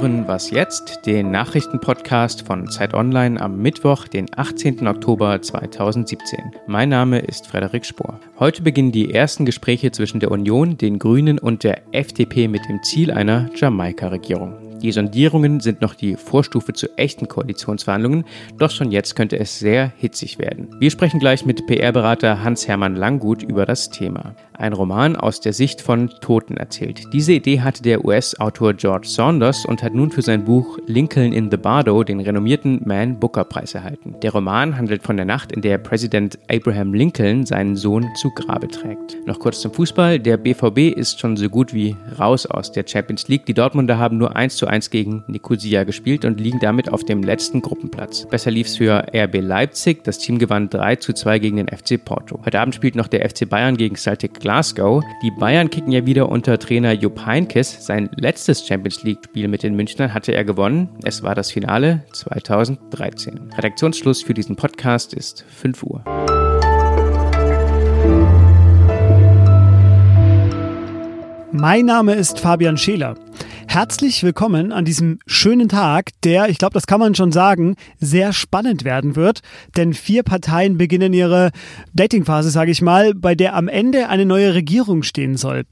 hören Was jetzt, den Nachrichtenpodcast von Zeit Online am Mittwoch, den 18. Oktober 2017. Mein Name ist Frederik Spohr. Heute beginnen die ersten Gespräche zwischen der Union, den Grünen und der FDP mit dem Ziel einer Jamaika-Regierung. Die Sondierungen sind noch die Vorstufe zu echten Koalitionsverhandlungen, doch schon jetzt könnte es sehr hitzig werden. Wir sprechen gleich mit PR-Berater Hans-Hermann Langgut über das Thema. Ein Roman aus der Sicht von Toten erzählt. Diese Idee hatte der US-Autor George Saunders und hat nun für sein Buch Lincoln in the Bardo den renommierten Man Booker Preis erhalten. Der Roman handelt von der Nacht, in der Präsident Abraham Lincoln seinen Sohn zu Grabe trägt. Noch kurz zum Fußball. Der BVB ist schon so gut wie raus aus der Champions League. Die Dortmunder haben nur 1 zu 1 gegen Nicosia gespielt und liegen damit auf dem letzten Gruppenplatz. Besser lief es für RB Leipzig. Das Team gewann 3 zu 2 gegen den FC Porto. Heute Abend spielt noch der FC Bayern gegen Celtic Glasgow. Die Bayern kicken ja wieder unter Trainer Jupp Heynckes. Sein letztes Champions League-Spiel mit den Münchnern hatte er gewonnen. Es war das Finale 2013. Redaktionsschluss für diesen Podcast ist 5 Uhr. Mein Name ist Fabian Scheler. Herzlich willkommen an diesem schönen Tag, der, ich glaube, das kann man schon sagen, sehr spannend werden wird. Denn vier Parteien beginnen ihre Datingphase, sage ich mal, bei der am Ende eine neue Regierung stehen soll.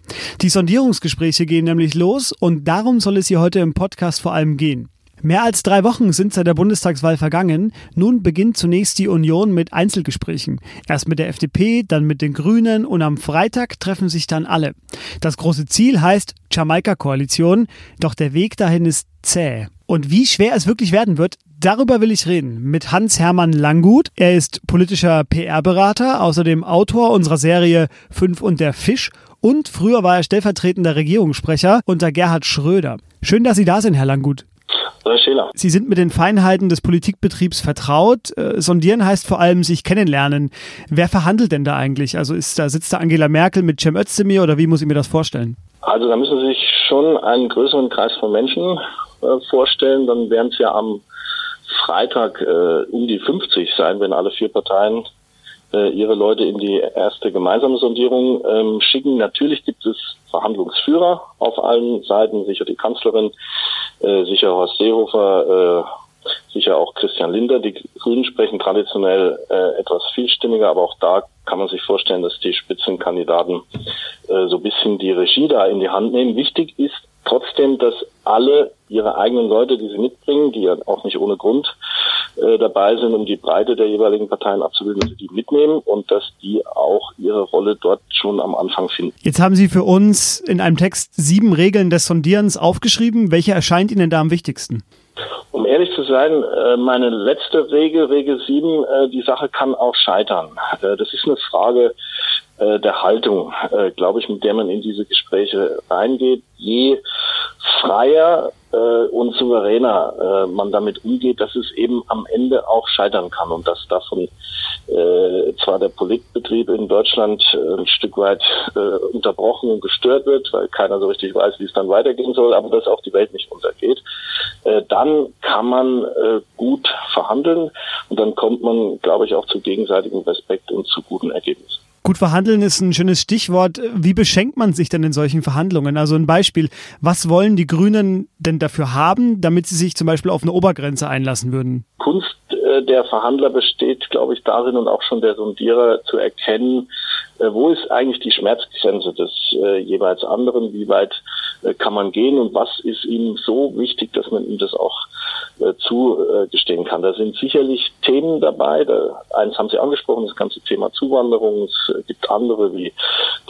Die Sondierungsgespräche gehen nämlich los und darum soll es hier heute im Podcast vor allem gehen. Mehr als drei Wochen sind seit der Bundestagswahl vergangen. Nun beginnt zunächst die Union mit Einzelgesprächen. Erst mit der FDP, dann mit den Grünen und am Freitag treffen sich dann alle. Das große Ziel heißt Jamaika-Koalition, doch der Weg dahin ist zäh. Und wie schwer es wirklich werden wird, darüber will ich reden mit Hans-Hermann Langgut. Er ist politischer PR-Berater, außerdem Autor unserer Serie Fünf und der Fisch und früher war er stellvertretender Regierungssprecher unter Gerhard Schröder. Schön, dass Sie da sind, Herr Langgut. Sie sind mit den Feinheiten des Politikbetriebs vertraut. Äh, sondieren heißt vor allem sich kennenlernen. Wer verhandelt denn da eigentlich? Also ist da sitzt da Angela Merkel mit Cem Özdemir oder wie muss ich mir das vorstellen? Also da müssen Sie sich schon einen größeren Kreis von Menschen äh, vorstellen. Dann werden es ja am Freitag äh, um die 50 sein, wenn alle vier Parteien äh, ihre Leute in die erste gemeinsame Sondierung ähm, schicken. Natürlich gibt es Verhandlungsführer auf allen Seiten, sicher die Kanzlerin, äh, sicher Horst Seehofer, äh, sicher auch Christian Linder. Die Grünen sprechen traditionell äh, etwas vielstimmiger, aber auch da kann man sich vorstellen, dass die Spitzenkandidaten äh, so ein bisschen die Regie da in die Hand nehmen. Wichtig ist trotzdem, dass alle ihre eigenen Leute, die sie mitbringen, die ja auch nicht ohne Grund äh, dabei sind, um die Breite der jeweiligen Parteien abzubilden, dass sie die mitnehmen und dass die auch ihre Rolle dort schon am Anfang finden. Jetzt haben Sie für uns in einem Text sieben Regeln des Sondierens aufgeschrieben. Welche erscheint Ihnen da am wichtigsten? Um ehrlich zu sein, äh, meine letzte Regel, Regel 7, äh, die Sache kann auch scheitern. Das ist eine Frage der Haltung, glaube ich, mit der man in diese Gespräche reingeht. Je freier äh, und souveräner äh, man damit umgeht, dass es eben am Ende auch scheitern kann und dass davon äh, zwar der Politbetrieb in Deutschland äh, ein Stück weit äh, unterbrochen und gestört wird, weil keiner so richtig weiß, wie es dann weitergehen soll, aber dass auch die Welt nicht untergeht, äh, dann kann man äh, gut verhandeln und dann kommt man, glaube ich, auch zu gegenseitigem Respekt und zu guten Ergebnissen. Gut verhandeln ist ein schönes Stichwort. Wie beschenkt man sich denn in solchen Verhandlungen? Also ein Beispiel. Was wollen die Grünen denn dafür haben, damit sie sich zum Beispiel auf eine Obergrenze einlassen würden? Kunst äh, der Verhandler besteht, glaube ich, darin und auch schon der Sondierer zu erkennen, wo ist eigentlich die Schmerzgrenze des äh, jeweils anderen, wie weit äh, kann man gehen und was ist ihm so wichtig, dass man ihm das auch äh, zugestehen kann. Da sind sicherlich Themen dabei, da, eins haben Sie angesprochen, das ganze Thema Zuwanderung, es gibt andere wie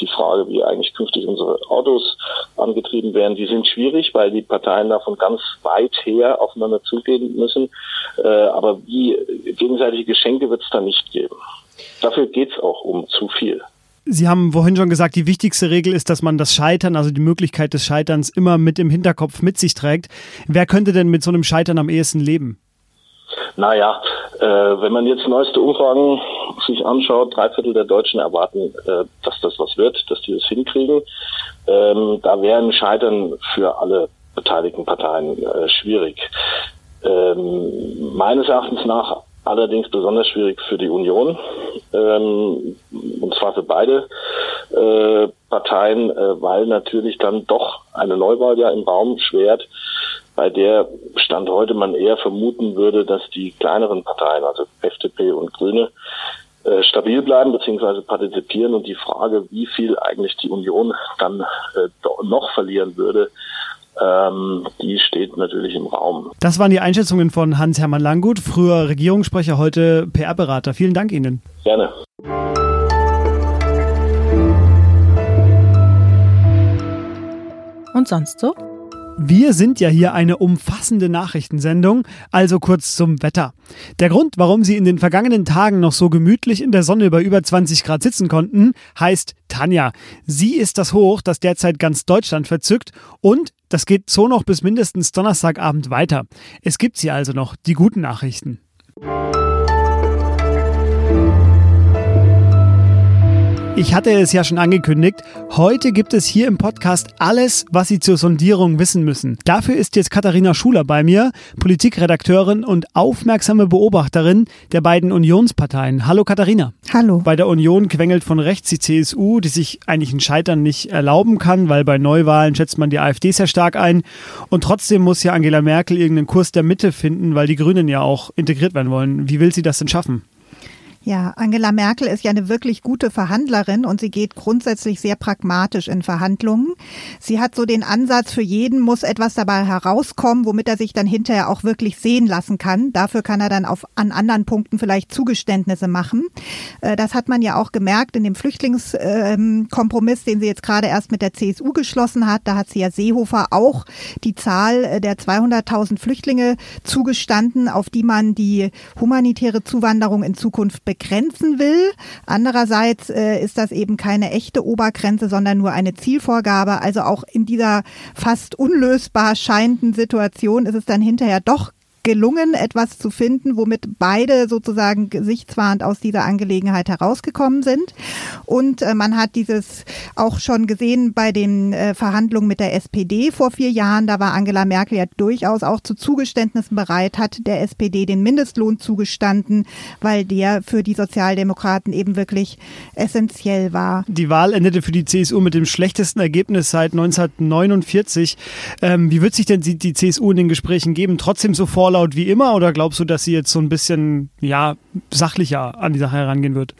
die Frage, wie eigentlich künftig unsere Autos angetrieben werden, die sind schwierig, weil die Parteien davon ganz weit her aufeinander zugehen müssen, äh, aber wie gegenseitige Geschenke wird es da nicht geben. Dafür geht es auch um zu viel. Sie haben vorhin schon gesagt, die wichtigste Regel ist, dass man das Scheitern, also die Möglichkeit des Scheiterns immer mit im Hinterkopf mit sich trägt. Wer könnte denn mit so einem Scheitern am ehesten leben? Naja, äh, wenn man jetzt neueste Umfragen sich anschaut, drei Viertel der Deutschen erwarten, äh, dass das was wird, dass die das hinkriegen. Ähm, da wäre ein Scheitern für alle beteiligten Parteien äh, schwierig. Ähm, meines Erachtens nach allerdings besonders schwierig für die Union, ähm, und zwar für beide äh, Parteien, äh, weil natürlich dann doch eine Neuwahl ja im Raum schwert. bei der Stand heute man eher vermuten würde, dass die kleineren Parteien, also FDP und Grüne, äh, stabil bleiben bzw. partizipieren und die Frage, wie viel eigentlich die Union dann äh, noch verlieren würde, ähm, die steht natürlich im Raum. Das waren die Einschätzungen von Hans-Hermann Langgut, früher Regierungssprecher, heute PR-Berater. Vielen Dank Ihnen. Gerne. Und sonst so? Wir sind ja hier eine umfassende Nachrichtensendung, also kurz zum Wetter. Der Grund, warum Sie in den vergangenen Tagen noch so gemütlich in der Sonne bei über 20 Grad sitzen konnten, heißt Tanja. Sie ist das Hoch, das derzeit ganz Deutschland verzückt und das geht so noch bis mindestens Donnerstagabend weiter. Es gibt sie also noch, die guten Nachrichten. Ich hatte es ja schon angekündigt. Heute gibt es hier im Podcast alles, was Sie zur Sondierung wissen müssen. Dafür ist jetzt Katharina Schuler bei mir, Politikredakteurin und aufmerksame Beobachterin der beiden Unionsparteien. Hallo Katharina. Hallo. Bei der Union quengelt von rechts die CSU, die sich eigentlich ein Scheitern nicht erlauben kann, weil bei Neuwahlen schätzt man die AfD sehr stark ein. Und trotzdem muss ja Angela Merkel irgendeinen Kurs der Mitte finden, weil die Grünen ja auch integriert werden wollen. Wie will sie das denn schaffen? Ja, Angela Merkel ist ja eine wirklich gute Verhandlerin und sie geht grundsätzlich sehr pragmatisch in Verhandlungen. Sie hat so den Ansatz, für jeden muss etwas dabei herauskommen, womit er sich dann hinterher auch wirklich sehen lassen kann. Dafür kann er dann auf, an anderen Punkten vielleicht Zugeständnisse machen. Äh, das hat man ja auch gemerkt in dem Flüchtlingskompromiss, den sie jetzt gerade erst mit der CSU geschlossen hat. Da hat sie ja Seehofer auch die Zahl äh, der 200.000 Flüchtlinge zugestanden, auf die man die humanitäre Zuwanderung in Zukunft begrenzen will. Andererseits äh, ist das eben keine echte Obergrenze, sondern nur eine Zielvorgabe. Also auch in dieser fast unlösbar scheinenden Situation ist es dann hinterher doch gelungen, etwas zu finden, womit beide sozusagen gesichtswahrend aus dieser Angelegenheit herausgekommen sind. Und äh, man hat dieses auch schon gesehen bei den äh, Verhandlungen mit der SPD vor vier Jahren. Da war Angela Merkel ja durchaus auch zu Zugeständnissen bereit, hat der SPD den Mindestlohn zugestanden, weil der für die Sozialdemokraten eben wirklich essentiell war. Die Wahl endete für die CSU mit dem schlechtesten Ergebnis seit 1949. Ähm, wie wird sich denn die, die CSU in den Gesprächen geben? Trotzdem so vorlaut vorlaut wie immer oder glaubst du, dass sie jetzt so ein bisschen ja, sachlicher an die Sache herangehen wird?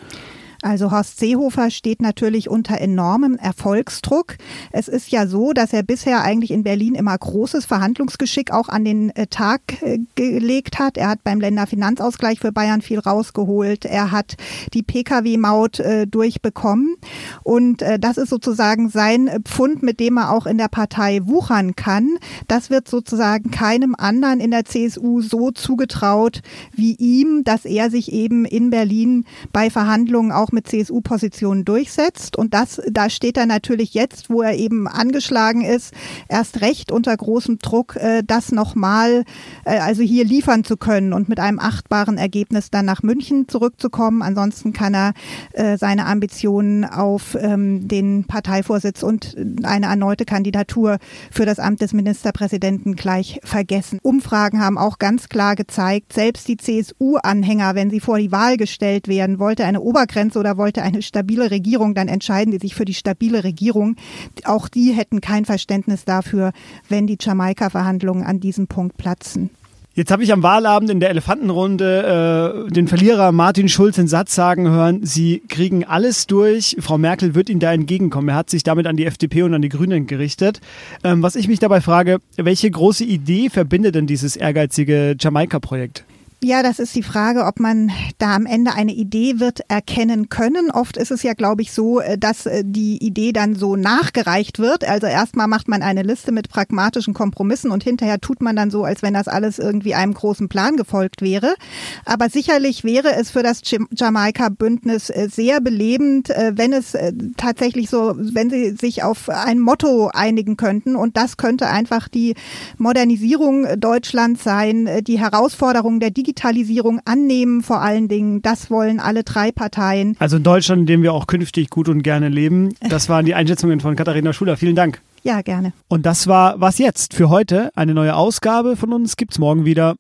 Also Horst Seehofer steht natürlich unter enormem Erfolgsdruck. Es ist ja so, dass er bisher eigentlich in Berlin immer großes Verhandlungsgeschick auch an den äh, Tag äh, gelegt hat. Er hat beim Länderfinanzausgleich für Bayern viel rausgeholt. Er hat die Pkw-Maut äh, durchbekommen. Und äh, das ist sozusagen sein Pfund, mit dem er auch in der Partei wuchern kann. Das wird sozusagen keinem anderen in der CSU so zugetraut wie ihm, dass er sich eben in Berlin bei Verhandlungen auch mit CSU-Positionen durchsetzt. Und das, da steht er natürlich jetzt, wo er eben angeschlagen ist, erst recht unter großem Druck, äh, das nochmal, äh, also hier liefern zu können und mit einem achtbaren Ergebnis dann nach München zurückzukommen. Ansonsten kann er äh, seine Ambitionen auf ähm, den Parteivorsitz und eine erneute Kandidatur für das Amt des Ministerpräsidenten gleich vergessen. Umfragen haben auch ganz klar gezeigt, selbst die CSU-Anhänger, wenn sie vor die Wahl gestellt werden, wollte eine Obergrenze oder wollte eine stabile Regierung, dann entscheiden die sich für die stabile Regierung. Auch die hätten kein Verständnis dafür, wenn die Jamaika-Verhandlungen an diesem Punkt platzen. Jetzt habe ich am Wahlabend in der Elefantenrunde äh, den Verlierer Martin Schulz den Satz sagen hören, sie kriegen alles durch, Frau Merkel wird Ihnen da entgegenkommen. Er hat sich damit an die FDP und an die Grünen gerichtet. Ähm, was ich mich dabei frage, welche große Idee verbindet denn dieses ehrgeizige Jamaika-Projekt? Ja, das ist die Frage, ob man da am Ende eine Idee wird erkennen können. Oft ist es ja, glaube ich, so, äh, dass äh, die Idee dann so nachgereicht wird. Also erstmal macht man eine Liste mit pragmatischen Kompromissen und hinterher tut man dann so, als wenn das alles irgendwie einem großen Plan gefolgt wäre. Aber sicherlich wäre es für das Jamaika-Bündnis äh, sehr belebend, wenn es tatsächlich so, wenn sie sich auf ein Motto einigen könnten. Und das könnte einfach die Modernisierung Deutschlands sein, die Herausforderung der Digitalisierung Digitalisierung annehmen, vor allen Dingen. Das wollen alle drei Parteien. Also in Deutschland, in dem wir auch künftig gut und gerne leben. Das waren die Einschätzungen von Katharina Schuler. Vielen Dank. Ja, gerne. Und das war was jetzt für heute. Eine neue Ausgabe von uns gibt's morgen wieder.